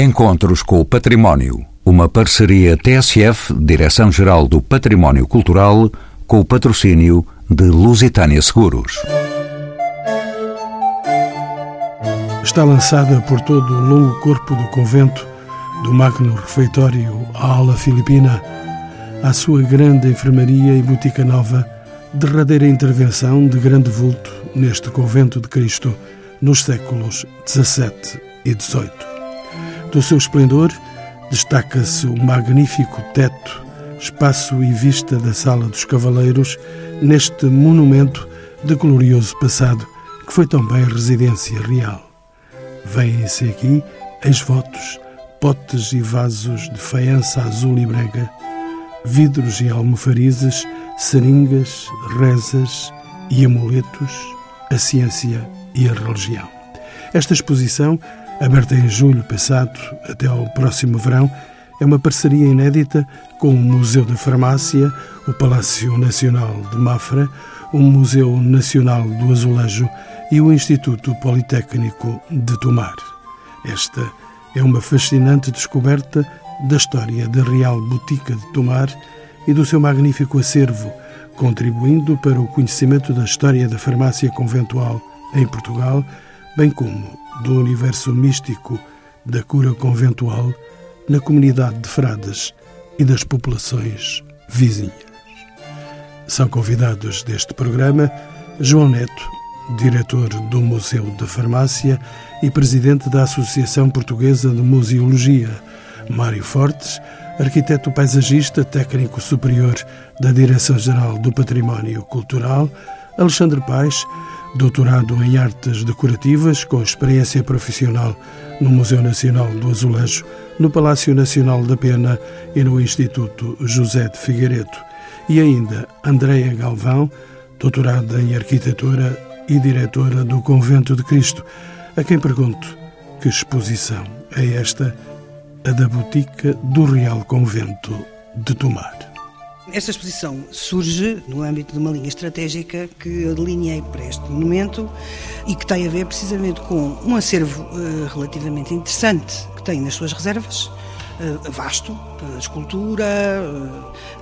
Encontros com o Património. Uma parceria TSF, Direção-Geral do Património Cultural, com o patrocínio de Lusitânia Seguros. Está lançada por todo o longo corpo do convento, do Magno Refeitório à ala filipina, à sua grande enfermaria e botica nova, derradeira intervenção de grande vulto neste convento de Cristo nos séculos XVII e XVIII. Do seu esplendor, destaca-se o magnífico teto, espaço e vista da Sala dos Cavaleiros, neste monumento de glorioso passado, que foi também residência real. Vêm-se aqui ex-votos, potes e vasos de faiança azul e brega, vidros e almofarizes, seringas, rezas e amuletos, a ciência e a religião. Esta exposição aberta em julho passado até ao próximo verão, é uma parceria inédita com o Museu da Farmácia, o Palácio Nacional de Mafra, o Museu Nacional do Azulejo e o Instituto Politécnico de Tomar. Esta é uma fascinante descoberta da história da Real Botica de Tomar e do seu magnífico acervo, contribuindo para o conhecimento da história da farmácia conventual em Portugal, bem como do universo místico da cura conventual na comunidade de frades e das populações vizinhas. São convidados deste programa João Neto, diretor do Museu da Farmácia e presidente da Associação Portuguesa de Museologia, Mário Fortes, arquiteto paisagista, técnico superior da Direção-Geral do Património Cultural, Alexandre Paes, doutorado em artes decorativas, com experiência profissional no Museu Nacional do Azulejo, no Palácio Nacional da Pena e no Instituto José de Figueiredo. E ainda Andreia Galvão, doutorada em arquitetura e diretora do Convento de Cristo, a quem pergunto que exposição é esta, a da Botica do Real Convento de Tomar. Esta exposição surge no âmbito de uma linha estratégica que eu delineei para este monumento e que tem a ver precisamente com um acervo uh, relativamente interessante que tem nas suas reservas, uh, vasto, uh, escultura,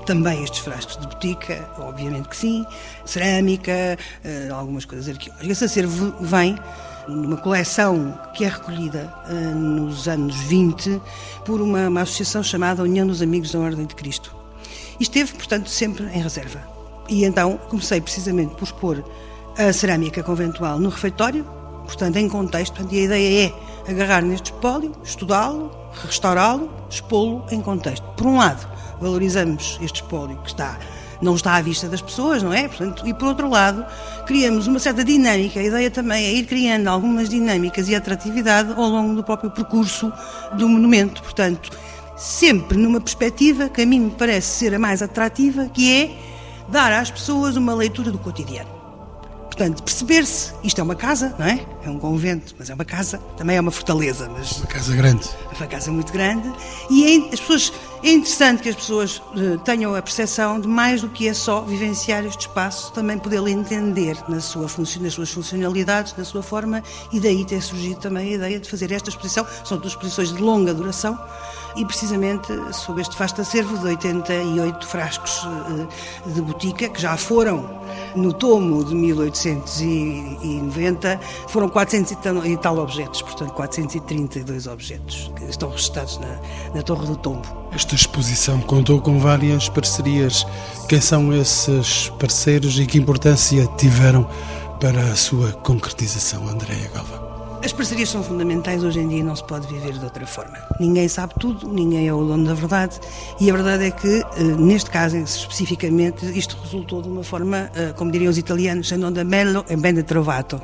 também estes frascos de botica, obviamente que sim, cerâmica, algumas coisas arqueológicas. Esse acervo vem numa coleção que é recolhida nos anos 20 por uma, uma associação chamada União dos Amigos da Ordem de Cristo esteve, portanto, sempre em reserva. E então comecei precisamente por expor a cerâmica conventual no refeitório, portanto, em contexto, e a ideia é agarrar neste espólio, estudá-lo, restaurá-lo, expô-lo em contexto. Por um lado, valorizamos este espólio que está não está à vista das pessoas, não é? Portanto, e por outro lado, criamos uma certa dinâmica. A ideia também é ir criando algumas dinâmicas e atratividade ao longo do próprio percurso do monumento. Portanto, sempre numa perspectiva que a mim me parece ser a mais atrativa, que é dar às pessoas uma leitura do cotidiano. Portanto, perceber-se, isto é uma casa, não é? É um convento, mas é uma casa, também é uma fortaleza. Mas uma casa grande. É uma casa muito grande. E é, as pessoas, é interessante que as pessoas uh, tenham a percepção de mais do que é só vivenciar este espaço, também podê-lo entender na sua nas suas funcionalidades, na sua forma, e daí ter surgido também a ideia de fazer esta exposição. São duas exposições de longa duração e precisamente sob este vasto acervo de 88 frascos eh, de botica, que já foram no tomo de 1890, foram 400 e tal objetos, portanto 432 objetos que estão registrados na, na Torre do Tombo. Esta exposição contou com várias parcerias. Quem são esses parceiros e que importância tiveram para a sua concretização, Andréa Galvão? As parcerias são fundamentais, hoje em dia não se pode viver de outra forma. Ninguém sabe tudo, ninguém é o dono da verdade e a verdade é que, eh, neste caso especificamente, isto resultou de uma forma, eh, como diriam os italianos, sendo da bello e bene trovato.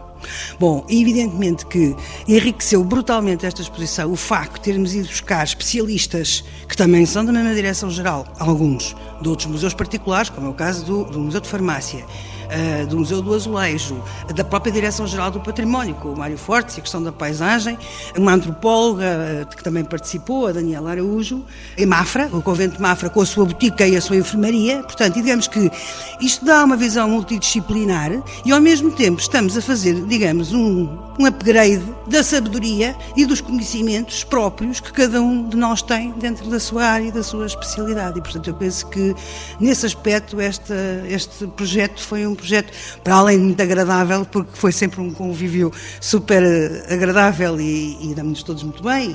Bom, evidentemente que enriqueceu brutalmente esta exposição o facto de termos ido buscar especialistas que também são da mesma direção-geral, alguns de outros museus particulares, como é o caso do, do Museu de Farmácia, uh, do Museu do Azulejo, da própria Direção-Geral do Património, com o Mário Fortes, a questão da paisagem, uma antropóloga uh, que também participou, a Daniela Araújo, em Mafra, o convento de Mafra, com a sua botica e a sua enfermaria. Portanto, digamos que isto dá uma visão multidisciplinar e, ao mesmo tempo, estamos a fazer, digamos, um, um upgrade da sabedoria e dos conhecimentos próprios que cada um de nós tem dentro da sua área e da sua especialidade. E, portanto, eu penso que, nesse aspecto, este projeto foi um projeto, para além de muito agradável, porque foi sempre um convívio super agradável e, e damos-nos todos muito bem.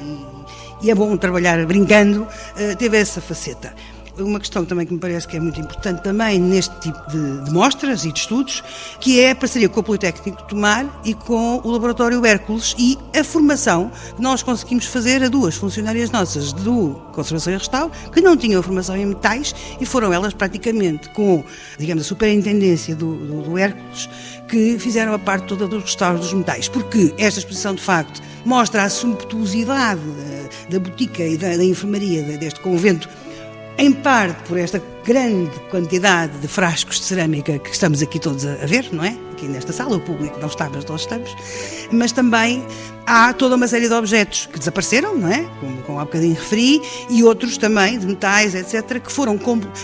E, e, é bom trabalhar brincando, eh, teve essa faceta uma questão também que me parece que é muito importante também neste tipo de, de mostras e de estudos, que é a parceria com o Politécnico de Tomar e com o Laboratório Hércules e a formação que nós conseguimos fazer a duas funcionárias nossas do Conservação e Restauro, que não tinham formação em metais e foram elas praticamente com, digamos, a superintendência do, do, do Hércules, que fizeram a parte toda dos restauros dos metais, porque esta exposição, de facto, mostra a sumptuosidade da, da botica e da, da enfermaria deste convento em parte por esta grande quantidade de frascos de cerâmica que estamos aqui todos a ver, não é? Aqui nesta sala, o público não está, mas nós estamos, mas também há toda uma série de objetos que desapareceram, não é? Como, como há bocadinho referi, e outros também, de metais, etc., que foram,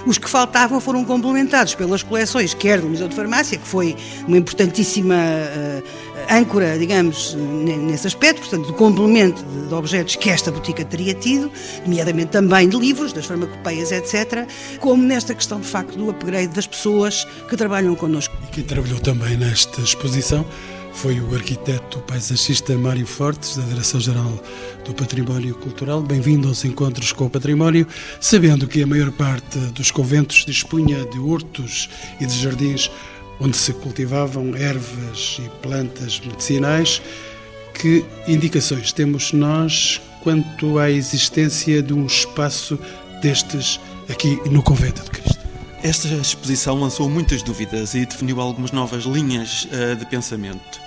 os que faltavam foram complementados pelas coleções, quer do Museu de Farmácia, que foi uma importantíssima uh, âncora, digamos, nesse aspecto, portanto, do complemento de objetos que esta botica teria tido, nomeadamente também de livros, das farmacopeias, etc., como nesta questão, de facto, do upgrade das pessoas que trabalham connosco. E quem trabalhou também nesta exposição foi o arquiteto paisagista Mário Fortes, da Direção-Geral do Património Cultural. Bem-vindo aos Encontros com o Património, sabendo que a maior parte dos conventos dispunha de hortos e de jardins onde se cultivavam ervas e plantas medicinais. Que indicações temos nós quanto à existência de um espaço destes aqui no Convento de Cristo? Esta exposição lançou muitas dúvidas e definiu algumas novas linhas uh, de pensamento.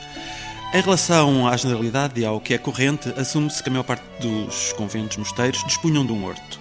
Em relação à generalidade e ao que é corrente, assume-se que a maior parte dos conventos mosteiros dispunham de um horto.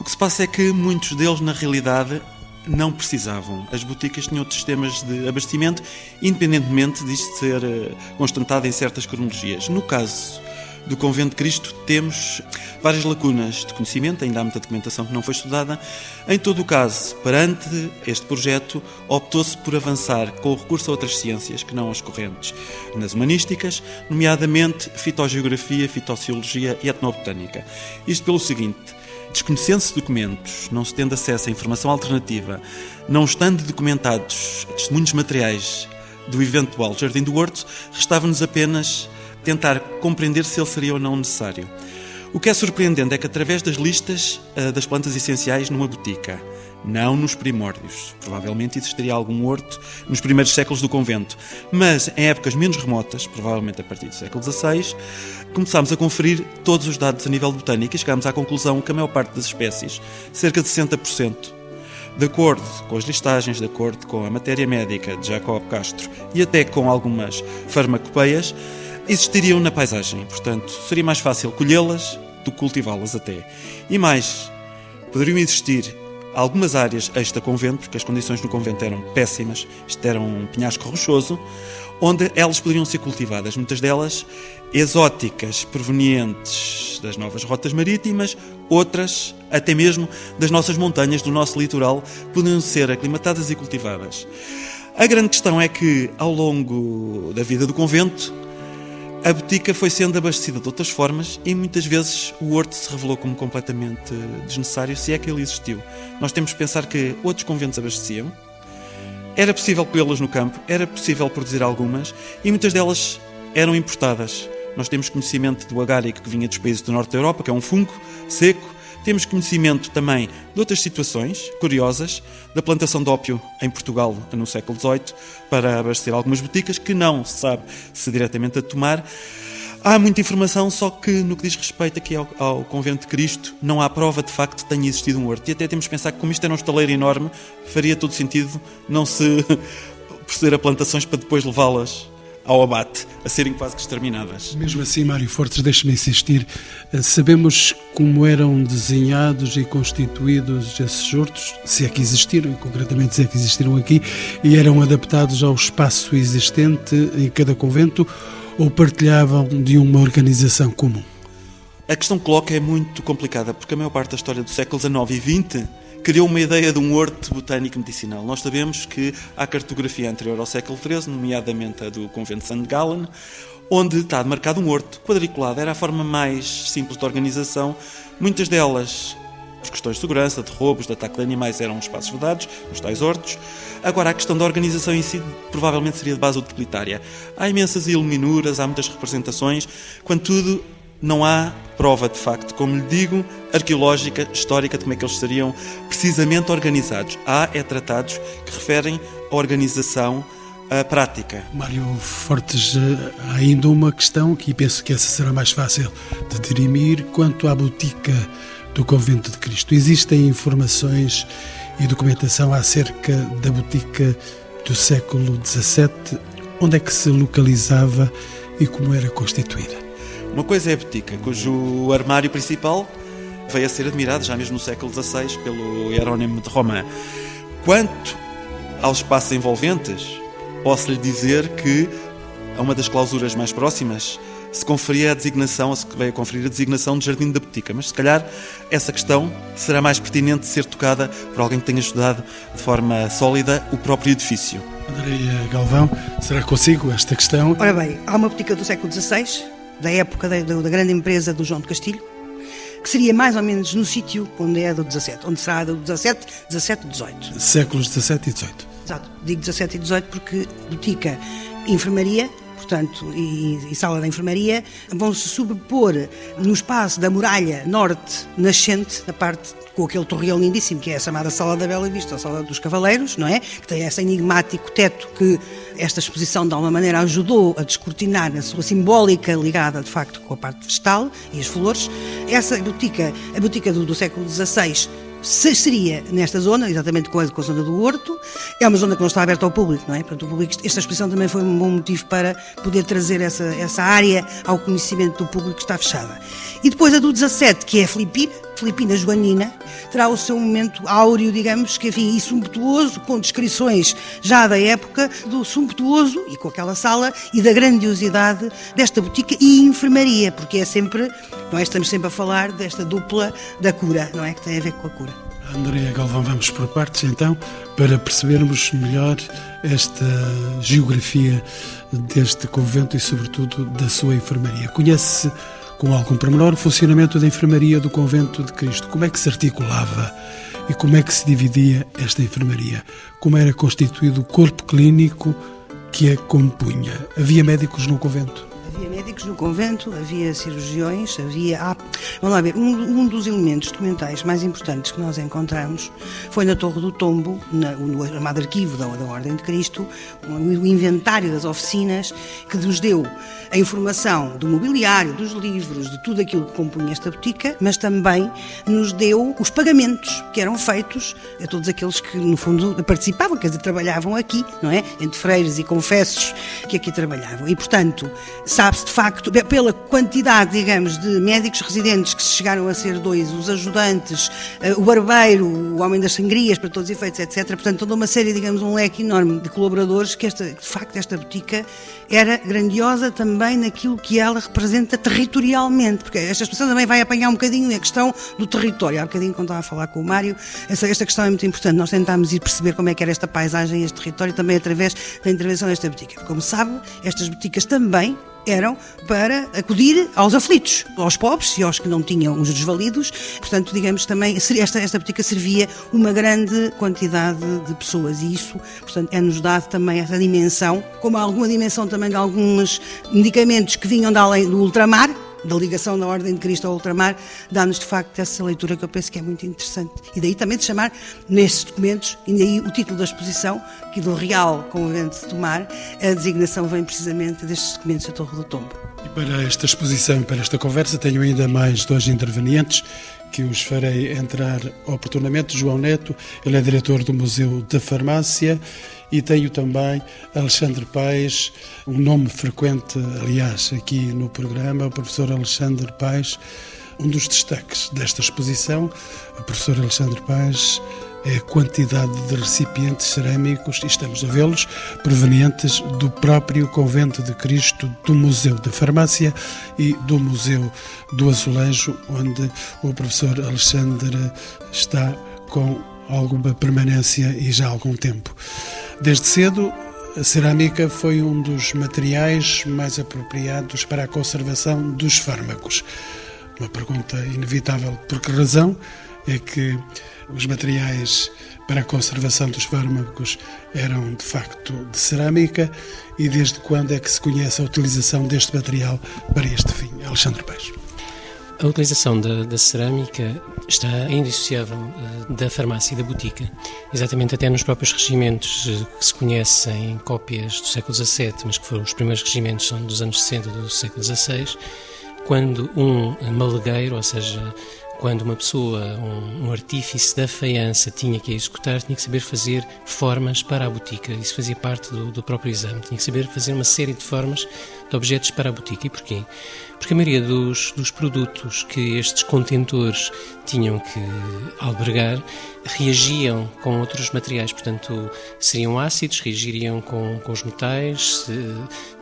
O que se passa é que muitos deles, na realidade, não precisavam. As boticas tinham sistemas de abastecimento, independentemente disto ser eh, constatado em certas cronologias. No caso do Convento de Cristo, temos várias lacunas de conhecimento, ainda há muita documentação que não foi estudada. Em todo o caso, perante este projeto, optou-se por avançar com o recurso a outras ciências que não as correntes nas humanísticas, nomeadamente fitogeografia, fitociologia e etnobotânica. Isto pelo seguinte Desconhecendo-se documentos, não se tendo acesso a informação alternativa, não estando documentados testemunhos materiais do eventual Jardim do Horto, restava-nos apenas tentar compreender se ele seria ou não necessário. O que é surpreendente é que, através das listas uh, das plantas essenciais numa botica, não nos primórdios, provavelmente existiria algum horto nos primeiros séculos do convento, mas em épocas menos remotas, provavelmente a partir do século XVI, começámos a conferir todos os dados a nível botânico e chegámos à conclusão que a maior parte das espécies, cerca de 60%, de acordo com as listagens, de acordo com a matéria médica de Jacob Castro e até com algumas farmacopeias, existiriam na paisagem. Portanto, seria mais fácil colhê-las do que cultivá-las até. E mais, poderiam existir algumas áreas extra-convento, porque as condições no convento eram péssimas, isto era um penhasco rochoso, onde elas poderiam ser cultivadas, muitas delas exóticas, provenientes das novas rotas marítimas, outras, até mesmo das nossas montanhas, do nosso litoral, poderiam ser aclimatadas e cultivadas. A grande questão é que, ao longo da vida do convento, a botica foi sendo abastecida de outras formas e muitas vezes o horto se revelou como completamente desnecessário, se é que ele existiu. Nós temos que pensar que outros conventos abasteciam, era possível colhê-las no campo, era possível produzir algumas e muitas delas eram importadas. Nós temos conhecimento do agárico que vinha dos países do norte da Europa, que é um fungo seco, temos conhecimento também de outras situações curiosas, da plantação de ópio em Portugal no século XVIII, para abastecer algumas boticas, que não se sabe se diretamente a tomar. Há muita informação, só que no que diz respeito aqui ao, ao, Convento de Cristo, não há prova de facto que tenha existido um horto. E até temos que pensar que, como isto era um estaleiro enorme, faria todo sentido não se proceder a plantações para depois levá-las ao abate, a serem quase que exterminadas. Mesmo assim, Mário Fortes, deixe-me insistir, eh, sabemos como eram desenhados e constituídos esses hortos, se é que existiram, e concretamente se é que existiram aqui, e eram adaptados ao espaço existente em cada convento ou partilhavam de uma organização comum? A questão que coloca é muito complicada, porque a maior parte da história do século XIX e XX criou uma ideia de um horto botânico medicinal. Nós sabemos que há cartografia anterior ao século XIII, nomeadamente a do convento de St. Gallen, onde está demarcado um horto quadriculado. Era a forma mais simples de organização. Muitas delas, por questões de segurança, de roubos, de ataque de animais, eram espaços vedados, os tais hortos. Agora, a questão da organização em si provavelmente seria de base utilitária. Há imensas iluminuras, há muitas representações, quando tudo não há prova de facto, como lhe digo, arqueológica, histórica, de como é que eles estariam precisamente organizados. Há é tratados que referem à organização a prática. Mário Fortes, eh, há ainda uma questão que penso que essa será mais fácil de dirimir quanto à botica do Convento de Cristo. Existem informações e documentação acerca da botica do século XVII, onde é que se localizava e como era constituída. Uma coisa é a botica, cujo armário principal veio a ser admirado já mesmo no século XVI pelo Hierónimo de Roma. Quanto aos espaços envolventes, posso lhe dizer que a uma das clausuras mais próximas se conferia a designação, se veio a conferir a designação de Jardim da Botica, mas se calhar essa questão será mais pertinente de ser tocada por alguém que tenha estudado de forma sólida o próprio edifício. Andréia Galvão, será consigo esta questão? Ora bem, há uma botica do século XVI, da época da, da grande empresa do João de Castilho, que seria mais ou menos no sítio onde é do 17, onde será do 17, 17 e 18. Séculos 17 e 18. Exato, digo 17 e 18 porque botica, enfermaria, portanto, e, e, sala da enfermaria, vão se sobrepor no espaço da muralha norte nascente, na parte com aquele torreão lindíssimo que é a chamada Sala da Bela Vista, a Sala dos Cavaleiros, não é? Que tem esse enigmático teto que esta exposição de alguma maneira ajudou a descortinar na sua simbólica ligada de facto com a parte vegetal e as flores. Essa botica, a botica do, do século XVI, seria nesta zona, exatamente com a, com a zona do Horto. É uma zona que não está aberta ao público, não é? Portanto, o público, esta exposição também foi um bom motivo para poder trazer essa, essa área ao conhecimento do público que está fechada. E depois a do 17, que é a Filipina, Filipina Joanina, terá o seu momento áureo, digamos, que enfim, e sumptuoso, com descrições já da época do sumptuoso e com aquela sala e da grandiosidade desta botica e enfermaria, porque é sempre, nós é? estamos sempre a falar desta dupla da cura, não é? Que tem a ver com a cura. Andréa Galvão, vamos por partes então, para percebermos melhor esta geografia deste convento e, sobretudo, da sua enfermaria. Conhece com algum pormenor o funcionamento da enfermaria do Convento de Cristo. Como é que se articulava e como é que se dividia esta enfermaria? Como era constituído o corpo clínico que a compunha? Havia médicos no convento? Havia médicos no convento, havia cirurgiões, havia. Ah, vamos lá ver, um, um, dos elementos documentais mais importantes que nós encontramos foi na Torre do Tombo, na, no chamado arquivo da, da Ordem de Cristo, o inventário das oficinas que nos deu a informação do mobiliário, dos livros, de tudo aquilo que compunha esta botica, mas também nos deu os pagamentos que eram feitos a todos aqueles que, no fundo, participavam, quer dizer, trabalhavam aqui, não é? Entre freiros e confessos que aqui trabalhavam. E, portanto, sabe-se de facto, pela quantidade, digamos, de médicos residentes que chegaram a ser dois, os ajudantes, eh, o barbeiro, o homem das sangrias, para todos os efeitos, etc. Portanto, toda uma série, digamos, um leque enorme de colaboradores que, esta, de facto, esta botica era grandiosa também naquilo que ela representa territorialmente, porque esta expressão também vai apanhar um bocadinho a questão do território. Há bocadinho, quando estava a falar com o Mário, essa, esta questão é muito importante. Nós tentámos ir perceber como é que era esta paisagem, este território, também através da intervenção desta botica. Como sabe, estas boticas também eram para acudir aos aflitos, aos pobres e aos que não tinham os desvalidos. Portanto, digamos também, esta, esta botica servia uma grande quantidade de pessoas e isso, portanto, é-nos dado também essa dimensão, como alguma dimensão também de alguns medicamentos que vinham da além do ultramar, da ligação da Ordem de Cristo ao ultramar, dá-nos de facto essa leitura que eu penso que é muito interessante. E daí também de chamar, nestes documentos, e daí o título da exposição, que do Real Convento de Tomar, a designação vem precisamente destes documentos da Torre do Tombo. E para esta exposição e para esta conversa tenho ainda mais dois intervenientes que os farei entrar oportunamente. João Neto, ele é diretor do Museu da Farmácia e tenho também Alexandre Paes, um nome frequente, aliás, aqui no programa, o professor Alexandre Paes, um dos destaques desta exposição. O professor Alexandre Paes é a quantidade de recipientes cerâmicos, e estamos a vê-los, provenientes do próprio Convento de Cristo, do Museu da Farmácia e do Museu do Azulejo, onde o professor Alexandre está com alguma permanência e já há algum tempo. Desde cedo, a cerâmica foi um dos materiais mais apropriados para a conservação dos fármacos. Uma pergunta inevitável: por que razão é que os materiais para a conservação dos fármacos eram de facto de cerâmica e desde quando é que se conhece a utilização deste material para este fim? Alexandre Peixes. A utilização da, da, cerâmica está indissociável uh, da farmácia e da botica. Exatamente até nos próprios regimentos uh, que se conhecem cópias do século XVII, mas que foram os primeiros regimentos são dos anos 60 do século XVI, quando um malegueiro, ou seja, quando uma pessoa, um, um, artífice da faiança tinha que executar, tinha que saber fazer formas para a botica. Isso fazia parte do, do, próprio exame. Tinha que saber fazer uma série de formas de objetos para a botica. E porquê? Porque a maioria dos, dos produtos que estes contentores tinham que albergar reagiam com outros materiais, portanto, seriam ácidos, reagiriam com, com os metais,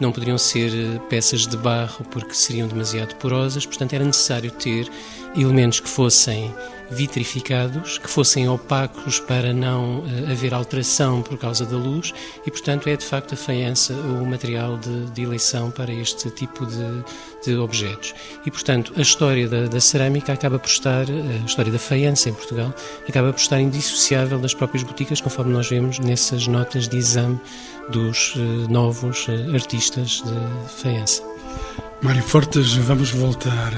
não poderiam ser peças de barro porque seriam demasiado porosas, portanto, era necessário ter elementos que fossem vitrificados, que fossem opacos para não uh, haver alteração por causa da luz e, portanto, é de facto a faiança o material de, de eleição para este tipo de, de, objetos. E, portanto, a história da, da, cerâmica acaba por estar, a história da faiança em Portugal, acaba por estar indissociável das próprias boticas, conforme nós vemos nessas notas de exame dos uh, novos artistas de faiança. Mário Fortes, vamos voltar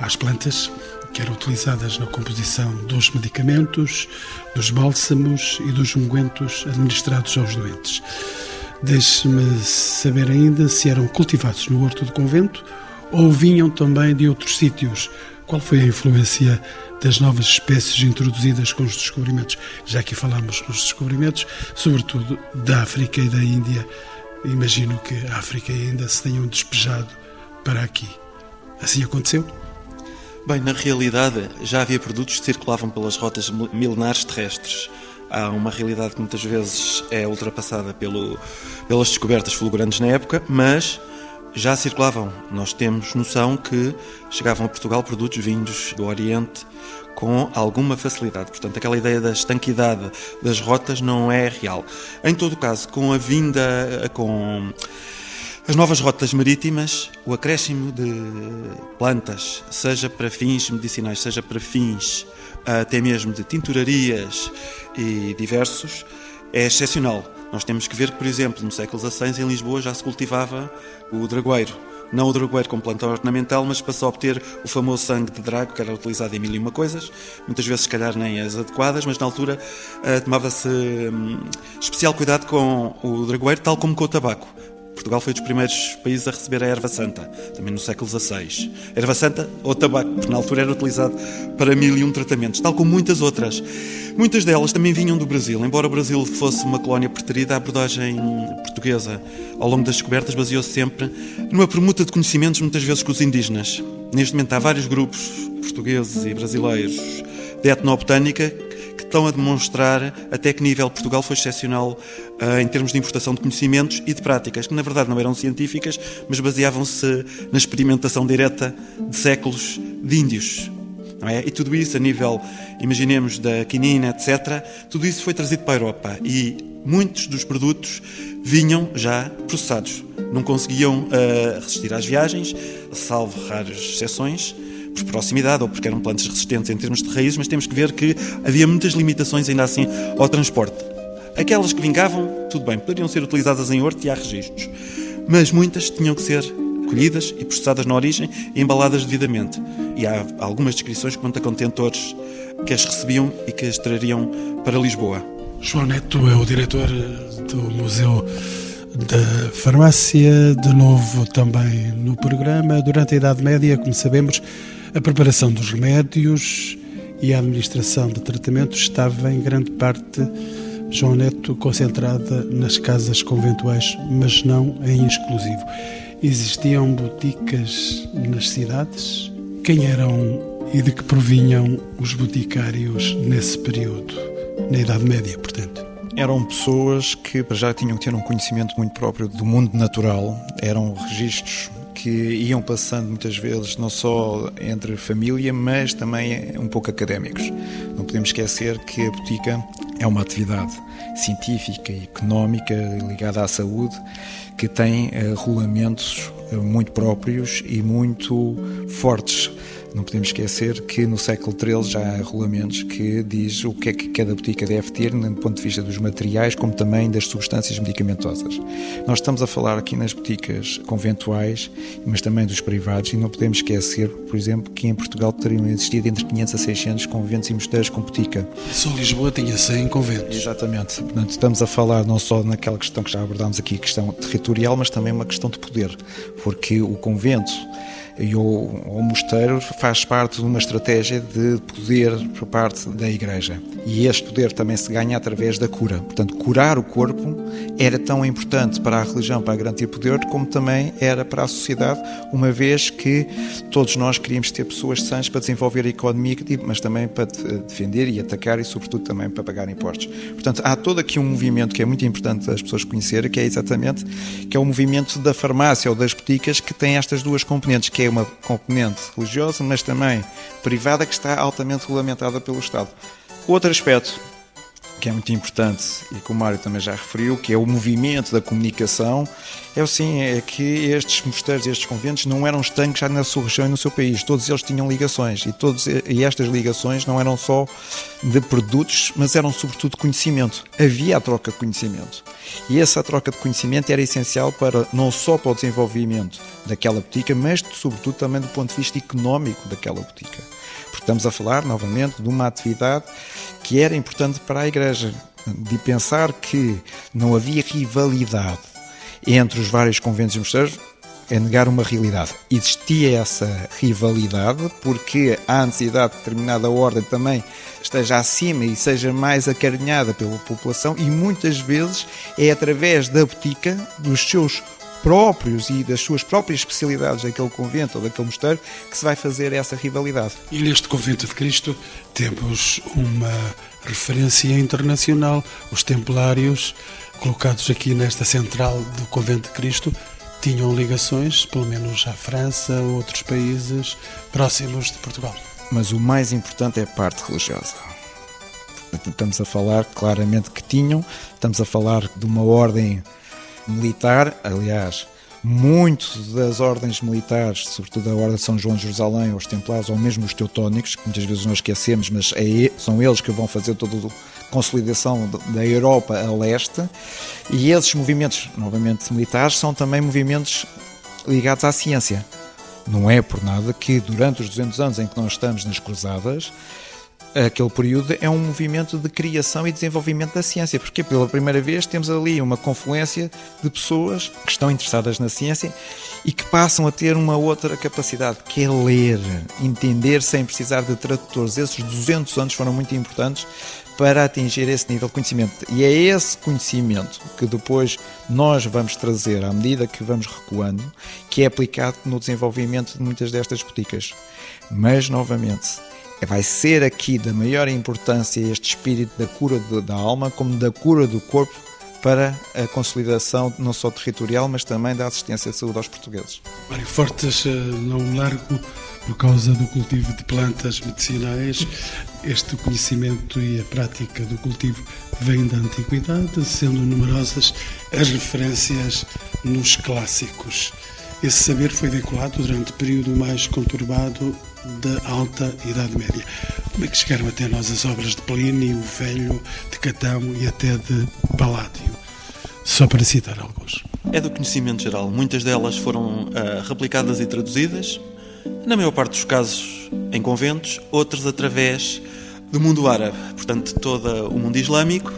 às plantas que eram utilizadas na composição dos medicamentos, dos bálsamos e dos ungüentos administrados aos doentes. Deixe-me saber ainda se eram cultivados no horto do convento ou vinham também de outros sítios. Qual foi a influência das novas espécies introduzidas com os descobrimentos? Já que falamos nos descobrimentos, sobretudo da África e da Índia. Imagino que a África ainda se tenham despejado para aqui. Assim aconteceu? Bem, na realidade já havia produtos que circulavam pelas rotas milenares terrestres. Há uma realidade que muitas vezes é ultrapassada pelo, pelas descobertas fulgurantes na época, mas já circulavam. Nós temos noção que chegavam a Portugal produtos vindos do Oriente com alguma facilidade. Portanto, aquela ideia da estanquidade das rotas não é real. Em todo caso, com a vinda, com as novas rotas marítimas, o acréscimo de plantas, seja para fins medicinais, seja para fins até mesmo de tinturarias e diversos, é excepcional. Nós temos que ver que, por exemplo, no século XVI, em Lisboa já se cultivava o dragoeiro. Não o dragoeiro como planta ornamental, mas passou a obter o famoso sangue de drago, que era utilizado em mil e uma coisas, muitas vezes, se calhar, nem as adequadas, mas na altura uh, tomava-se um, especial cuidado com o dragoeiro, tal como com o tabaco. Portugal foi dos primeiros países a receber a erva santa, também no século XVI. Erva santa ou tabaco, porque na altura era utilizado para mil e um tratamentos, tal como muitas outras. Muitas delas também vinham do Brasil. Embora o Brasil fosse uma colónia preterida, a abordagem portuguesa ao longo das descobertas baseou-se sempre numa permuta de conhecimentos, muitas vezes com os indígenas. Neste momento há vários grupos portugueses e brasileiros de etnobotânica estão a demonstrar até que nível Portugal foi excepcional uh, em termos de importação de conhecimentos e de práticas, que na verdade não eram científicas, mas baseavam-se na experimentação direta de séculos de índios. É? E tudo isso a nível, imaginemos, da quinina, etc., tudo isso foi trazido para a Europa e muitos dos produtos vinham já processados. Não conseguiam uh, resistir às viagens, salvo raras exceções, por proximidade ou porque eram plantas resistentes em termos de raízes, mas temos que ver que havia muitas limitações ainda assim ao transporte. Aquelas que vingavam, tudo bem, poderiam ser utilizadas em horto e há registros, mas muitas tinham que ser colhidas e processadas na origem e embaladas devidamente. E há algumas descrições quanto a contentores que as recebiam e que as trariam para Lisboa. João Neto é o diretor do Museu da Farmácia, de novo também no programa. Durante a Idade Média, como sabemos, a preparação dos remédios e a administração de tratamentos estava em grande parte João Neto, concentrada nas casas conventuais, mas não em exclusivo. Existiam boticas nas cidades? Quem eram e de que provinham os boticários nesse período, na Idade Média, portanto? Eram pessoas que já tinham que ter um conhecimento muito próprio do mundo natural, eram registros que iam passando muitas vezes não só entre família, mas também um pouco académicos. Não podemos esquecer que a botica é uma atividade científica e económica ligada à saúde que tem uh, regulamentos uh, muito próprios e muito fortes não podemos esquecer que no século XIII já há regulamentos que diz o que é que cada botica deve ter, do ponto de vista dos materiais, como também das substâncias medicamentosas. Nós estamos a falar aqui nas boticas conventuais, mas também dos privados, e não podemos esquecer, por exemplo, que em Portugal teriam existido entre 500 a 600 conventos e mosteiros com botica. Só Lisboa tinha 100 conventos. Exatamente. Portanto, estamos a falar não só naquela questão que já abordámos aqui, questão territorial, mas também uma questão de poder, porque o convento e o, o mosteiro faz parte de uma estratégia de poder por parte da Igreja. E este poder também se ganha através da cura. Portanto, curar o corpo era tão importante para a religião, para garantir poder, como também era para a sociedade, uma vez que todos nós queríamos ter pessoas sãs para desenvolver a economia, mas também para defender e atacar e, sobretudo, também para pagar impostos. Portanto, há todo aqui um movimento que é muito importante as pessoas conhecerem, que é exatamente que é o movimento da farmácia ou das boticas que tem estas duas componentes, que é uma componente religiosa, mas também privada, que está altamente regulamentada pelo Estado. Outro aspecto que é muito importante e que o Mário também já referiu, que é o movimento da comunicação, é sim, é que estes mosteiros e estes conventos não eram estanques já na sua região e no seu país, todos eles tinham ligações e, todos, e estas ligações não eram só de produtos, mas eram sobretudo conhecimento. Havia a troca de conhecimento e essa troca de conhecimento era essencial para não só para o desenvolvimento daquela botica, mas sobretudo também do ponto de vista económico daquela botica. Estamos a falar novamente de uma atividade que era importante para a Igreja, de pensar que não havia rivalidade entre os vários conventos e mosteiros, é negar uma realidade. Existia essa rivalidade porque há necessidade de determinada ordem também esteja acima e seja mais acarinhada pela população e muitas vezes é através da botica, dos seus próprios e das suas próprias especialidades daquele convento ou daquele mosteiro que se vai fazer essa rivalidade. E neste convento de Cristo temos uma referência internacional, os templários colocados aqui nesta central do convento de Cristo tinham ligações, pelo menos à França ou outros países próximos de Portugal. Mas o mais importante é a parte religiosa. Estamos a falar claramente que tinham, estamos a falar de uma ordem militar, aliás, muito das ordens militares, sobretudo a Ordem de São João de Jerusalém, os Templários ou mesmo os Teutónicos, que muitas vezes nós esquecemos, mas é, são eles que vão fazer toda a consolidação da Europa a leste, e esses movimentos, novamente militares, são também movimentos ligados à ciência. Não é por nada que durante os 200 anos em que nós estamos nas Cruzadas, aquele período é um movimento de criação e desenvolvimento da ciência, porque pela primeira vez temos ali uma confluência de pessoas que estão interessadas na ciência e que passam a ter uma outra capacidade, que é ler, entender sem precisar de tradutores. Esses 200 anos foram muito importantes para atingir esse nível de conhecimento. E é esse conhecimento que depois nós vamos trazer à medida que vamos recuando, que é aplicado no desenvolvimento de muitas destas boticas. Mas, novamente, vai ser aqui da maior importância este espírito da cura da alma, como da cura do corpo, para a consolidação não só territorial, mas também da assistência de saúde aos portugueses. Mário Fortes, eh, não largo por causa do cultivo de plantas medicinais. Este conhecimento e a prática do cultivo vem da antiguidade, sendo numerosas as referências nos clássicos. Esse saber foi veiculado durante o período mais conturbado da Alta Idade Média. Como é que chegaram até nós as obras de Plínio, o Velho, de Catão e até de Paládio? Só para citar alguns. É do conhecimento geral. Muitas delas foram uh, replicadas e traduzidas, na maior parte dos casos em conventos, outras através do mundo árabe. Portanto, todo o mundo islâmico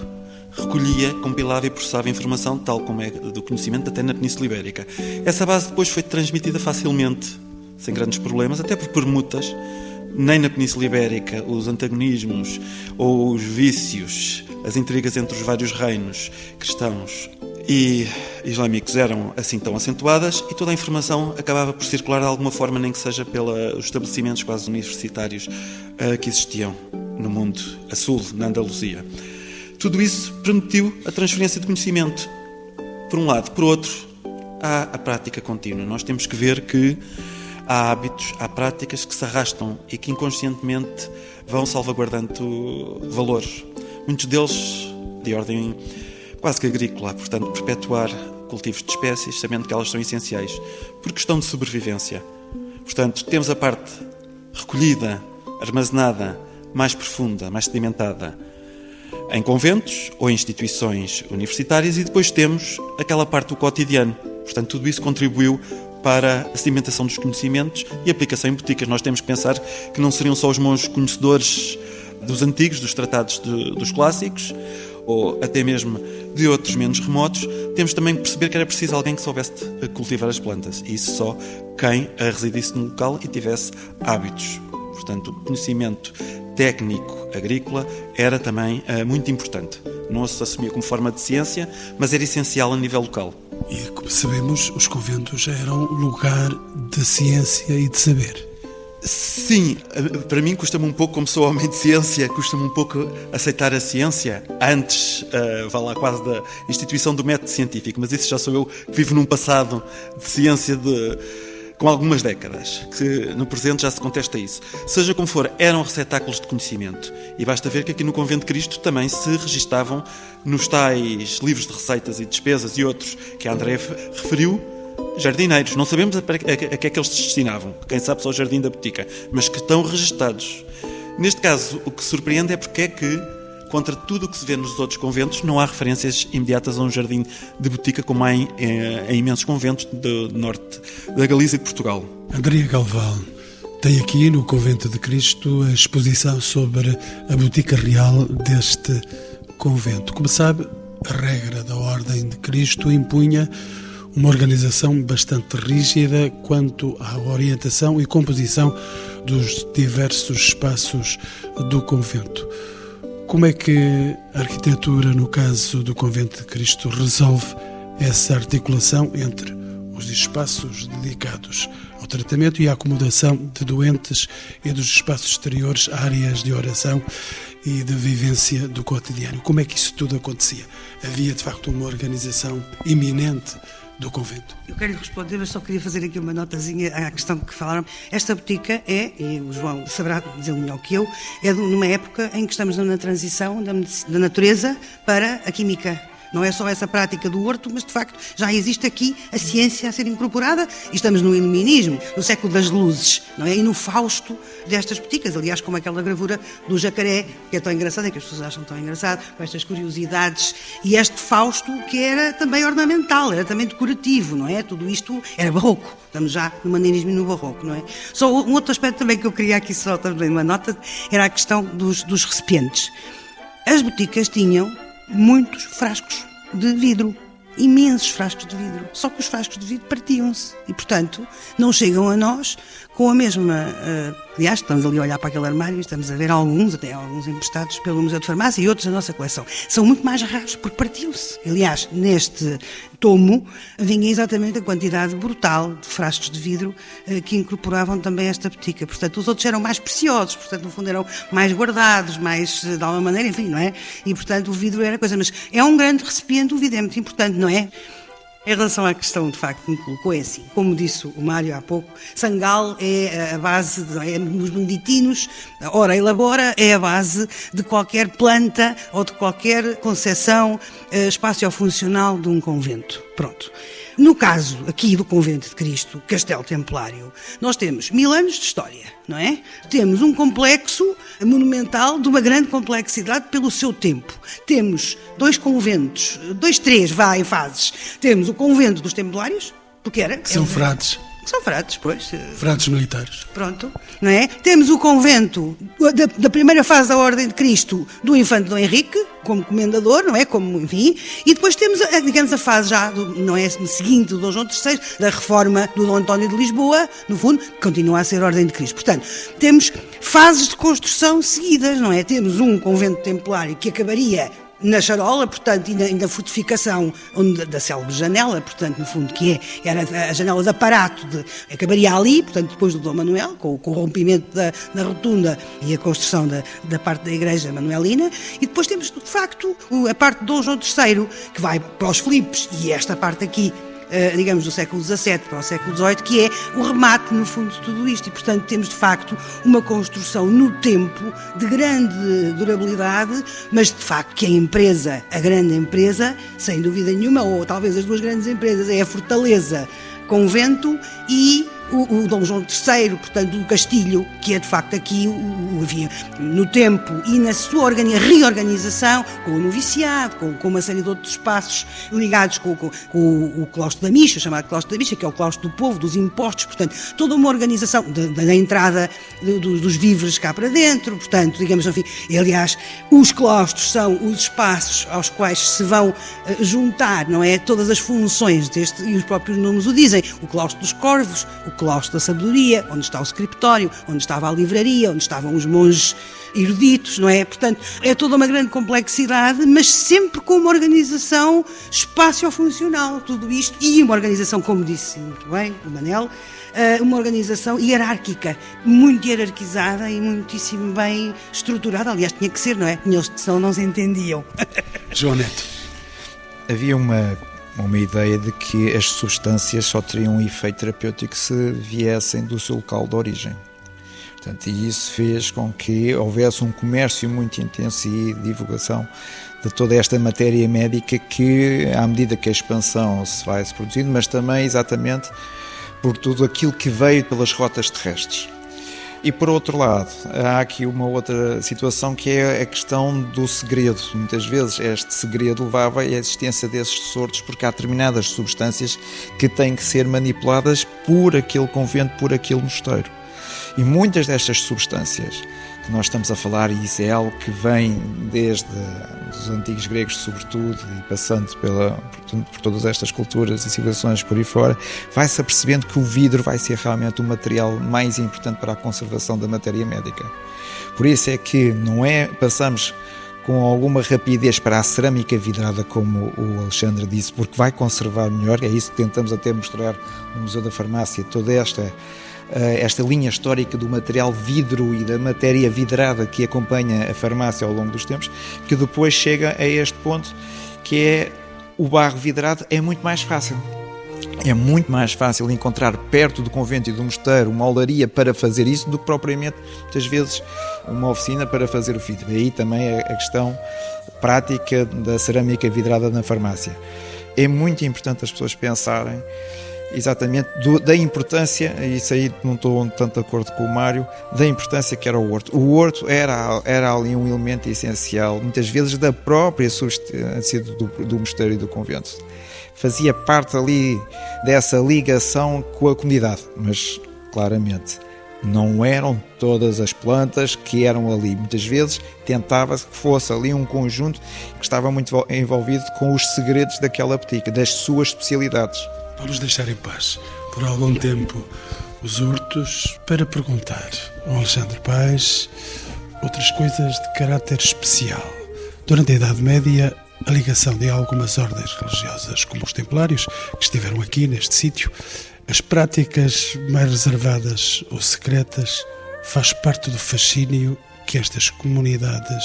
recolhia, compilava e processava informação, tal como é do conhecimento até na Península Ibérica. Essa base depois foi transmitida facilmente, sem grandes problemas, até por permutas, nem na Península Ibérica os antagonismos ou os vícios, as intrigas entre os vários reinos cristãos e islâmicos eram assim tão acentuadas e toda a informação acabava por circular de alguma forma, nem que seja pelos estabelecimentos quase universitários uh, que existiam no mundo a sul, na Andaluzia. Tudo isso permitiu a transferência de conhecimento, por um lado. Por outro, há a prática contínua. Nós temos que ver que há hábitos, há práticas que se arrastam e que inconscientemente vão salvaguardando valores. Muitos deles de ordem quase que agrícola, portanto, perpetuar cultivos de espécies, sabendo que elas são essenciais, por questão de sobrevivência. Portanto, temos a parte recolhida, armazenada, mais profunda, mais sedimentada, em conventos ou instituições universitárias, e depois temos aquela parte do cotidiano. Portanto, tudo isso contribuiu para a sedimentação dos conhecimentos e aplicação em boticas. Nós temos que pensar que não seriam só os monges conhecedores dos antigos, dos tratados de, dos clássicos, ou até mesmo de outros menos remotos, temos também que perceber que era preciso alguém que soubesse cultivar as plantas. E isso só quem residisse no local e tivesse hábitos. Portanto, o conhecimento técnico agrícola era também uh, muito importante. Não se assumia como forma de ciência, mas era essencial a nível local. E como sabemos, os conventos eram lugar de ciência e de saber. Sim, para mim custa-me um pouco, como sou homem de ciência, custa-me um pouco aceitar a ciência antes, uh, vá lá, quase da instituição do método científico, mas isso já sou eu que vivo num passado de ciência de, com algumas décadas, que no presente já se contesta isso. Seja como for, eram receptáculos de conhecimento. E basta ver que aqui no Convento de Cristo também se registavam nos tais livros de receitas e despesas e outros que a André referiu, jardineiros. Não sabemos a, a, a, que é que eles se destinavam, quem sabe só o jardim da botica, mas que estão registados. Neste caso, o que surpreende é porque é que, contra tudo o que se vê nos outros conventos, não há referências imediatas a um jardim de botica como há em, em, em imensos conventos do norte da Galiza e de Portugal. Andrea Galval. Tem aqui no Convento de Cristo a exposição sobre a botica real deste convento. Como sabe, a regra da Ordem de Cristo impunha uma organização bastante rígida quanto à orientação e composição dos diversos espaços do convento. Como é que a arquitetura, no caso do Convento de Cristo, resolve essa articulação entre os espaços dedicados ao tratamento e à acomodação de doentes e dos espaços exteriores, áreas de oração e de vivência do cotidiano? Como é que isso tudo acontecia? Havia, de facto, uma organização iminente do convento. Eu quero lhe responder, mas só queria fazer aqui uma notazinha à questão que falaram. Esta botica é, e o João saberá dizer melhor que eu, é numa época em que estamos na transição da natureza para a química não é só essa prática do horto, mas de facto já existe aqui a ciência a ser incorporada e estamos no iluminismo, no século das luzes, não é? E no Fausto destas boticas, aliás, como aquela gravura do jacaré, que é tão engraçada, é que as pessoas acham tão engraçado, com estas curiosidades, e este Fausto que era também ornamental, era também decorativo, não é? Tudo isto era barroco. Estamos já no maneirismo e no barroco, não é? Só um outro aspecto também que eu queria aqui só também uma nota era a questão dos, dos recipientes. As boticas tinham muitos frascos de vidro. Imensos frascos de vidro. Só que os frascos de vidro partiam-se. E, portanto, não chegam a nós com a mesma. Uh, aliás, estamos ali a olhar para aquele armário e estamos a ver alguns, até alguns emprestados pelo Museu de Farmácia e outros da nossa coleção. São muito mais raros porque partiam-se. Aliás, neste tomo vinha exatamente a quantidade brutal de frascos de vidro uh, que incorporavam também esta botica. Portanto, os outros eram mais preciosos, portanto, no fundo eram mais guardados, mais uh, de alguma maneira, enfim, não é? E, portanto, o vidro era coisa. Mas é um grande recipiente, o vidro é muito importante, não é? Em relação à questão, de facto, que me colocou, é assim, como disse o Mário há pouco, Sangal é a base, de, é, os beneditinos, ora, elabora, é a base de qualquer planta ou de qualquer concepção eh, espaço-funcional de um convento. Pronto. No caso aqui do Convento de Cristo, Castelo Templário, nós temos mil anos de história, não é? Temos um complexo monumental de uma grande complexidade pelo seu tempo. Temos dois conventos, dois, três, vá em fases. Temos o Convento dos Templários, porque era. São frades. São fratos, pois. Fratos militares. Pronto, não é? Temos o convento da, da, primeira fase da Ordem de Cristo do Infante Dom Henrique, como comendador, não é? Como, enfim. E depois temos, a, digamos, a fase já, do, não é? Seguinte do Dom João III, da reforma do Dom António de Lisboa, no fundo, que continua a ser a Ordem de Cristo. Portanto, temos fases de construção seguidas, não é? Temos um convento templário que acabaria na charola, portanto, e na, e na fortificação onde, da célebre janela, portanto, no fundo, que é, era a janela de aparato, de, acabaria ali, portanto, depois do Dom Manuel, com, com o rompimento da, da, rotunda e a construção da, da parte da igreja manuelina, e depois temos, de facto, a parte de Dom João III, que vai para os Filipes, e esta parte aqui digamos, do século XVII para o século XVIII, que é o remate, no fundo, de tudo isto. E, portanto, temos, de facto, uma construção no tempo de grande durabilidade, mas, de facto, que a empresa, a grande empresa, sem dúvida nenhuma, ou talvez as duas grandes empresas, é a Fortaleza Convento e o, o Dom João III, portanto, o Castilho, que é de facto aqui o, o havia no tempo e na sua reorganização, com o noviciado, com, com, uma série de outros espaços ligados com, com, com o, claustro da Micha, chamado claustro da Micha, que é o claustro do povo, dos impostos, portanto, toda uma organização da, da entrada de, dos, dos víveres cá para dentro, portanto, digamos assim, aliás, os claustros são os espaços aos quais se vão uh, juntar, não é, todas as funções deste, e os próprios nomes o dizem, o claustro dos corvos, o claustro da sabedoria, onde está o escritório, onde estava a livraria, onde estavam os monges eruditos, não é? Portanto, é toda uma grande complexidade, mas sempre com uma organização espaço-funcional, tudo isto, e uma organização, como disse muito bem o Manel, eh, uma organização hierárquica, muito hierarquizada e muitíssimo bem estruturada. Aliás, tinha que ser, não é? Eles senão não se entendiam. João Neto. Havia uma uma ideia de que as substâncias só teriam um efeito terapêutico se viessem do seu local de origem. Portanto, e isso fez com que houvesse um comércio muito intenso e divulgação de toda esta matéria médica que, à medida que a expansão se vai se produzindo, mas também exatamente por tudo aquilo que veio pelas rotas terrestres. E por outro lado, há aqui uma outra situação que é a questão do segredo. Muitas vezes este segredo levava à existência desses sortos porque há determinadas substâncias que têm que ser manipuladas por aquele convento, por aquele mosteiro. E muitas destas substâncias nós estamos a falar, e isso é algo que vem desde os antigos gregos, sobretudo, e passando pela, por, por todas estas culturas e civilizações por aí fora, vai-se apercebendo que o vidro vai ser realmente o material mais importante para a conservação da matéria médica. Por isso é que não é, passamos com alguma rapidez para a cerâmica vidrada, como o Alexandre disse, porque vai conservar melhor. É isso que tentamos até mostrar no Museu da Farmácia, toda esta esta linha histórica do material vidro e da matéria vidrada que acompanha a farmácia ao longo dos tempos, que depois chega a este ponto que é o barro vidrado é muito mais fácil. É muito mais fácil encontrar perto do convento e do mosteiro uma olaria para fazer isso do que propriamente, muitas vezes, uma oficina para fazer o vidro. Aí também é a questão prática da cerâmica vidrada na farmácia. É muito importante as pessoas pensarem exatamente do, da importância, e isso aí não estou tanto de acordo com o Mário, da importância que era o horto. O horto era, era ali um elemento essencial, muitas vezes da própria substância do, do mosteiro e do convento. Fazia parte ali dessa ligação com a comunidade, mas claramente não eram todas as plantas que eram ali. Muitas vezes tentava-se que fosse ali um conjunto que estava muito envolvido com os segredos daquela botica, das suas especialidades. Vamos deixar em paz por algum tempo os hurtos para perguntar ao Alexandre Paz outras coisas de caráter especial. Durante a Idade Média, a ligação de algumas ordens religiosas, como os Templários, que estiveram aqui neste sítio, as práticas mais reservadas ou secretas, faz parte do fascínio que estas comunidades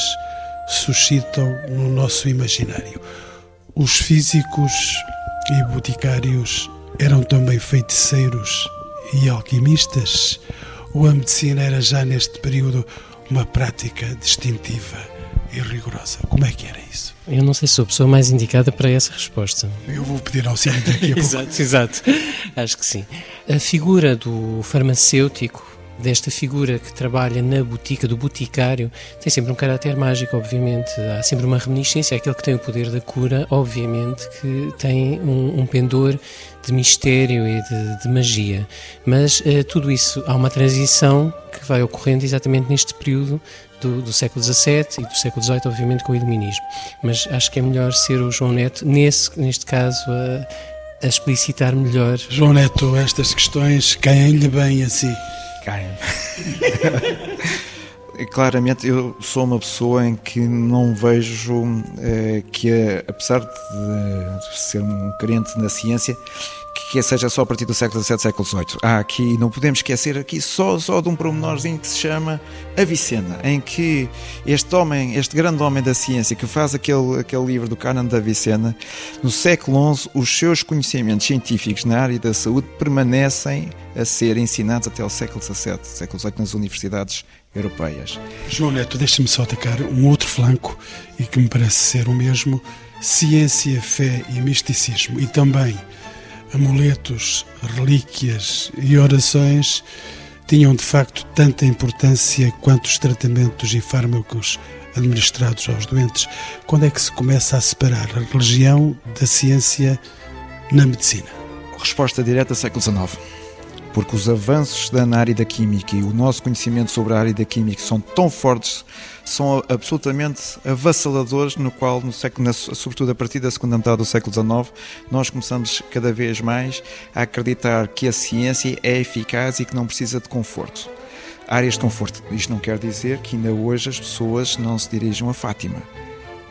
suscitam no nosso imaginário. Os físicos e boticários eram também feiticeiros e alquimistas? Ou a medicina era já neste período uma prática distintiva e rigorosa? Como é que era isso? Eu não sei se sou a pessoa mais indicada para essa resposta. Eu vou pedir ao daqui a pouco. exato, exato. Acho que sim. A figura do farmacêutico desta figura que trabalha na botica, do boticário, tem sempre um caráter mágico, obviamente. Há sempre uma reminiscência. Aquele que tem o poder da cura, obviamente, que tem um, um pendor de mistério e de, de magia. Mas uh, tudo isso, há uma transição que vai ocorrendo exatamente neste período do, do, século XVII e do século XVIII, obviamente, com o Iluminismo. Mas acho que é melhor ser o João Neto, nesse, neste caso, a, a explicitar melhor. João Neto, estas questões caem-lhe bem assim. Caem. Claramente, eu sou uma pessoa em que não vejo eh, que, apesar de ser um crente na ciência, que seja só a partir do século XVII, século XVIII. Há aqui, não podemos esquecer aqui só, só de um promenorzinho que se chama Avicena, em que este homem, este grande homem da ciência que faz aquele, aquele livro do Canon da Avicena, no século XI, os seus conhecimentos científicos na área da saúde permanecem a ser ensinados até ao século XVII, século XVIII nas universidades europeias. João Neto, deixa-me só atacar um outro flanco e que me parece ser o mesmo, ciência, fé e misticismo, e também amuletos, relíquias e orações tinham de facto tanta importância quanto os tratamentos e fármacos administrados aos doentes. Quando é que se começa a separar a religião da ciência na medicina? Resposta direta, século XIX porque os avanços da área da química e o nosso conhecimento sobre a área da química são tão fortes, são absolutamente avassaladores, no qual, no século, sobretudo a partir da segunda metade do século XIX, nós começamos cada vez mais a acreditar que a ciência é eficaz e que não precisa de conforto. Áreas de conforto. Isto não quer dizer que ainda hoje as pessoas não se dirijam a Fátima,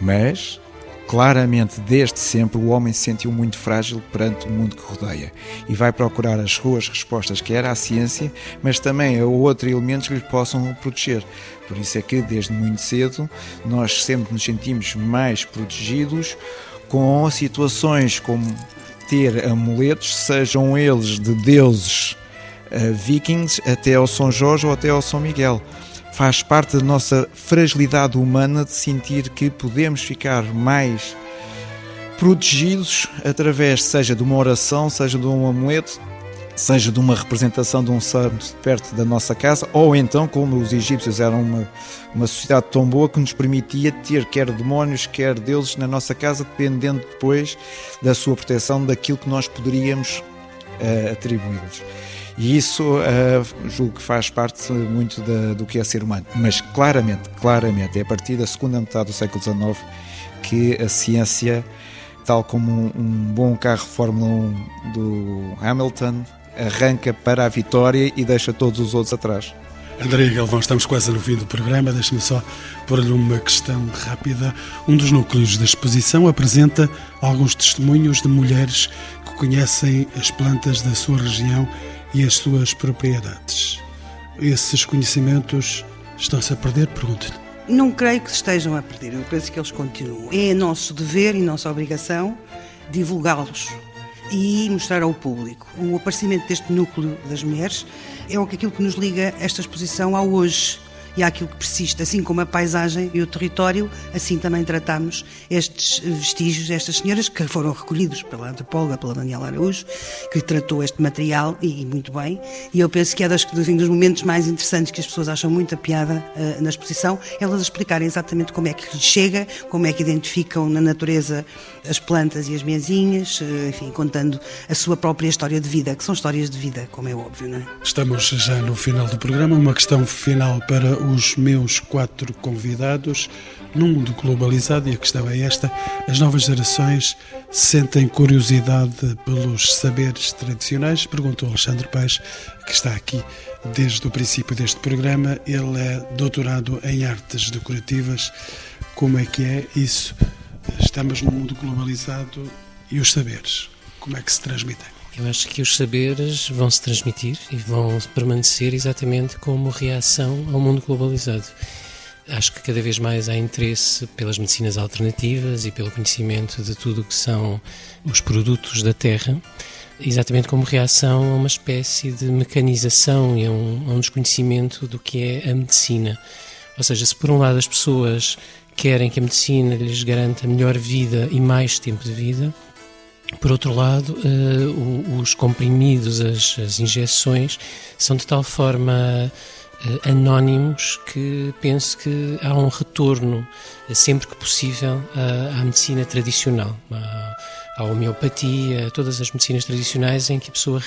mas Claramente, desde sempre, o homem se sentiu muito frágil perante o mundo que rodeia e vai procurar as suas respostas, que era a ciência, mas também a outros elementos que lhe possam proteger. Por isso é que, desde muito cedo, nós sempre nos sentimos mais protegidos com situações como ter amuletos, sejam eles de deuses uh, vikings até ao São Jorge ou até ao São Miguel faz parte da nossa fragilidade humana de sentir que podemos ficar mais protegidos através, seja de uma oração, seja de um amuleto, seja de uma representação de um santo perto da nossa casa, ou então, como os egípcios eram uma, uma sociedade tão boa que nos permitia ter quer demónios, quer deuses na nossa casa, dependendo depois da sua proteção, daquilo que nós poderíamos uh, atribuí-los. E isso uh, julgo que faz parte muito da, do que é ser humano. Mas claramente, claramente, é a partir da segunda metade do século XIX que a ciência, tal como um, bom carro Fórmula 1 do Hamilton, arranca para a vitória e deixa todos os outros atrás. André Galvão, estamos quase no fim do programa. Deixe-me só pôr-lhe uma questão rápida. Um dos núcleos da exposição apresenta alguns testemunhos de mulheres que conhecem as plantas da sua região e as suas propriedades. Esses conhecimentos estão-se a perder? Pergunto-lhe. Não creio que se estejam a perder, eu penso que eles continuam. É nosso dever e nossa obrigação divulgá-los e mostrar ao público. O aparecimento deste núcleo das mulheres é aquilo que nos liga esta exposição ao hoje e àquilo que persiste, assim como a paisagem e o território, assim também tratamos estes vestígios, estas senhoras que foram recolhidos pela antropóloga, pela Daniela Araújo, que tratou este material e, muito bem, e eu penso que é das, dos momentos mais interessantes que as pessoas acham muita piada uh, na exposição, elas explicarem exatamente como é que lhes chega, como é que identificam na natureza as plantas e as mesinhas, uh, enfim, contando a sua própria história de vida, que são histórias de vida, como é óbvio, não é? Estamos já no final do programa, uma questão final para os meus quatro convidados. Num mundo globalizado, e a questão é esta: as novas gerações sentem curiosidade pelos saberes tradicionais? Perguntou Alexandre Paes, que está aqui desde o princípio deste programa. Ele é doutorado em artes decorativas. Como é que é isso? Estamos num mundo globalizado e os saberes, como é que se transmitem? Eu acho que os saberes vão se transmitir e vão permanecer exatamente como reação ao mundo globalizado. Acho que cada vez mais há interesse pelas medicinas alternativas e pelo conhecimento de tudo o que são os produtos da terra, exatamente como reação a uma espécie de mecanização e a um, a um desconhecimento do que é a medicina. Ou seja, se por um lado as pessoas querem que a medicina lhes garanta melhor vida e mais tempo de vida, Por outro lado, uh, os comprimidos, as, as, injeções, são de tal forma uh, anónimos que penso que há um retorno, uh, sempre que possível, à, à medicina tradicional, à, à, homeopatia, a todas as medicinas tradicionais em que a pessoa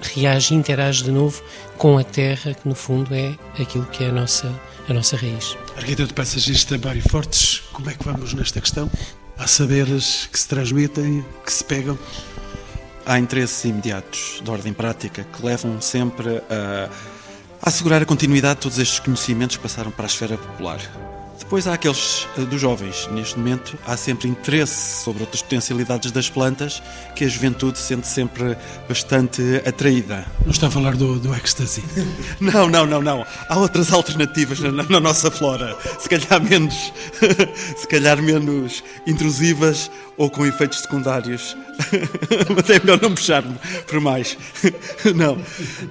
reage, interage de novo com a terra, que no fundo é aquilo que é a nossa, a nossa raiz. Arquiteto paisagista Mário Fortes, como é que vamos nesta questão? Há saberes que se transmitem, que se pegam? Há interesses imediatos de ordem prática que levam sempre a, a assegurar a continuidade de todos estes conhecimentos que passaram para a esfera popular. Depois há aqueles eh, dos jovens. Neste momento há sempre interesse sobre outras potencialidades das plantas que a juventude sente sempre bastante atraída. Não está a falar do, do ecstasy? não, não, não, não. Há outras alternativas na, na nossa flora. Se calhar menos, se calhar menos intrusivas ou com efeitos secundários. Mas é melhor não puxar-me por mais. não,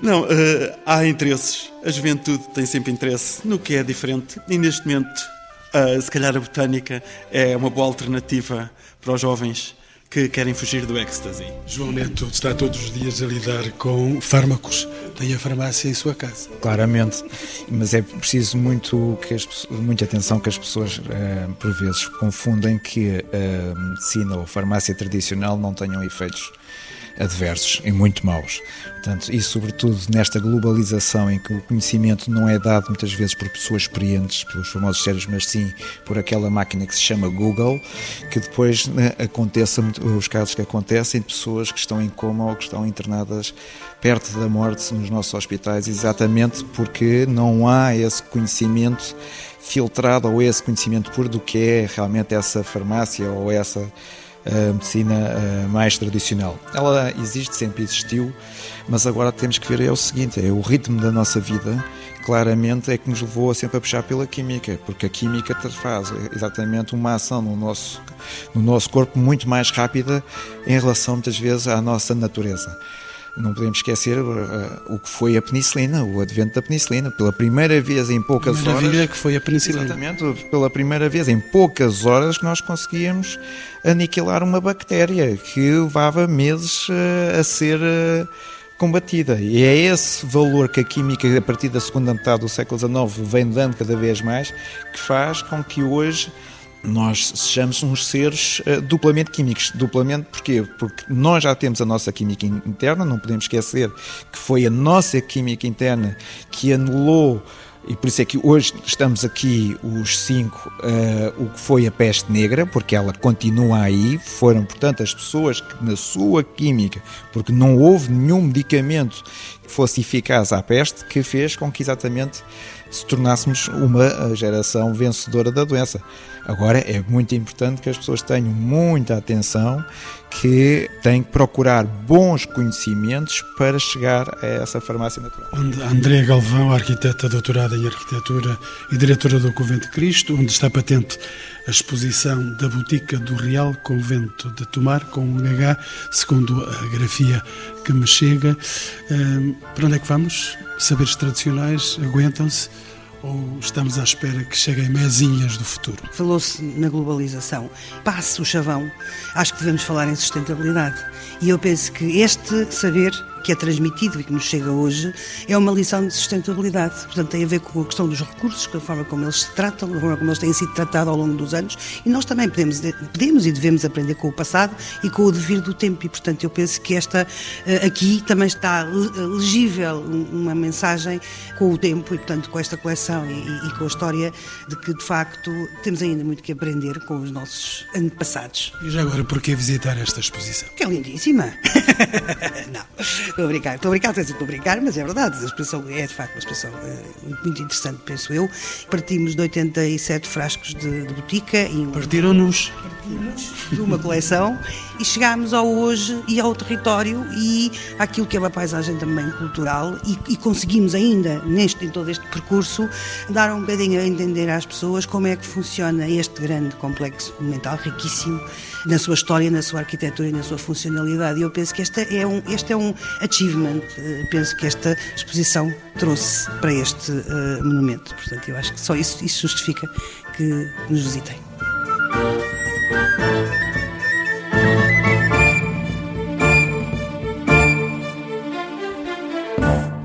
não. Uh, há interesses. A juventude tem sempre interesse no que é diferente e neste momento Uh, se calhar a botânica é uma boa alternativa para os jovens que querem fugir do ecstasy. João Neto está todos os dias a lidar com fármacos. Tem a farmácia em sua casa. Claramente, mas é preciso muito que as, muita atenção que as pessoas, uh, por vezes, confundem que a medicina ou a farmácia tradicional não tenham efeitos adversos e muito maus. Portanto, e sobretudo nesta globalização em que o conhecimento não é dado muitas vezes por pessoas experientes, pelos famosos cérebros, mas sim por aquela máquina que se chama Google, que depois né, aconteça os casos que acontecem de pessoas que estão em coma ou que estão internadas perto da morte nos nossos hospitais, exatamente porque não há esse conhecimento filtrado ou esse conhecimento puro do que é realmente essa farmácia ou essa a medicina mais tradicional. Ela existe, sempre existiu, mas agora temos que ver é o seguinte, é o ritmo da nossa vida, claramente é que nos levou a sempre a puxar pela química, porque a química faz exatamente uma ação no nosso, no nosso corpo muito mais rápida em relação muitas vezes à nossa natureza não podemos esquecer uh, o que foi a penicilina, o advento da penicilina. Pela primeira vez em poucas Maravilha horas. que foi a penicilina. Exatamente, pela primeira vez em poucas horas que nós conseguíamos aniquilar uma bactéria que levava meses uh, a ser. Uh, combatida. E é esse valor que a química, a partir da segunda metade do século XIX, vem dando cada vez mais, que faz com que hoje nós sejamos uns seres uh, duplamente químicos. Duplamente porquê? Porque nós já temos a nossa química interna, não podemos esquecer que foi a nossa química interna que anulou e por isso é que hoje estamos aqui os cinco, uh, o que foi a peste negra, porque ela continua aí. Foram, portanto, as pessoas que, na sua química, porque não houve nenhum medicamento que fosse eficaz à peste, que fez com que exatamente se tornássemos uma geração vencedora da doença. Agora é muito importante que as pessoas tenham muita atenção, que têm que procurar bons conhecimentos para chegar a essa farmácia natural. Onde Andréa Galvão, arquiteta doutorada em arquitetura e diretora do Convento de Cristo, onde está patente a exposição da Botica do Real Convento de Tomar, com um H, segundo a grafia que me chega. Para onde é que vamos? Saberes tradicionais aguentam-se? ou estamos à espera que cheguem mesinhas do futuro? Falou-se na globalização. Passe o chavão. Acho que devemos falar em sustentabilidade. E eu penso que este saber que é transmitido e que nos chega hoje é uma lição de sustentabilidade. Portanto, tem a ver com a questão dos recursos, com a forma como eles se tratam, a forma como eles têm sido tratados ao longo dos anos. E nós também podemos, podemos e devemos aprender com o passado e com o devir do tempo. E, portanto, eu penso que esta eh, aqui também está legível uma mensagem com o tempo e, portanto, com esta coleção e, e com a história de que, de facto, temos ainda muito que aprender com os nossos antepassados. E já agora, por que visitar esta exposição? Que é lindíssima. Não. Estou a brincar, estou a brincar, estou a brincar, mas é verdade, a expressão é de facto uma expressão é, muito interessante, penso eu. Partimos de 87 frascos de, de botica. E um... Partiram-nos? Partimos de uma coleção e chegámos ao hoje e ao território e àquilo que é uma paisagem também cultural e, e conseguimos ainda, neste, em todo este percurso, dar um bocadinho a entender às pessoas como é que funciona este grande complexo monumental, riquíssimo, na sua história, na sua arquitetura e na sua funcionalidade. E eu penso que esta é um, este é um achievement, eh, penso que esta exposição trouxe para este uh, monumento. Portanto, eu acho que só isso, isso justifica que nos visitem.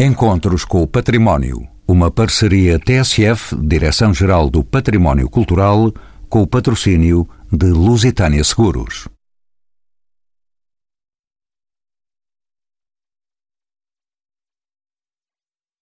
Encontros com o Património, uma parceria TSF, Direção-Geral do Património Cultural, com o patrocínio de Lusitânia Seguros.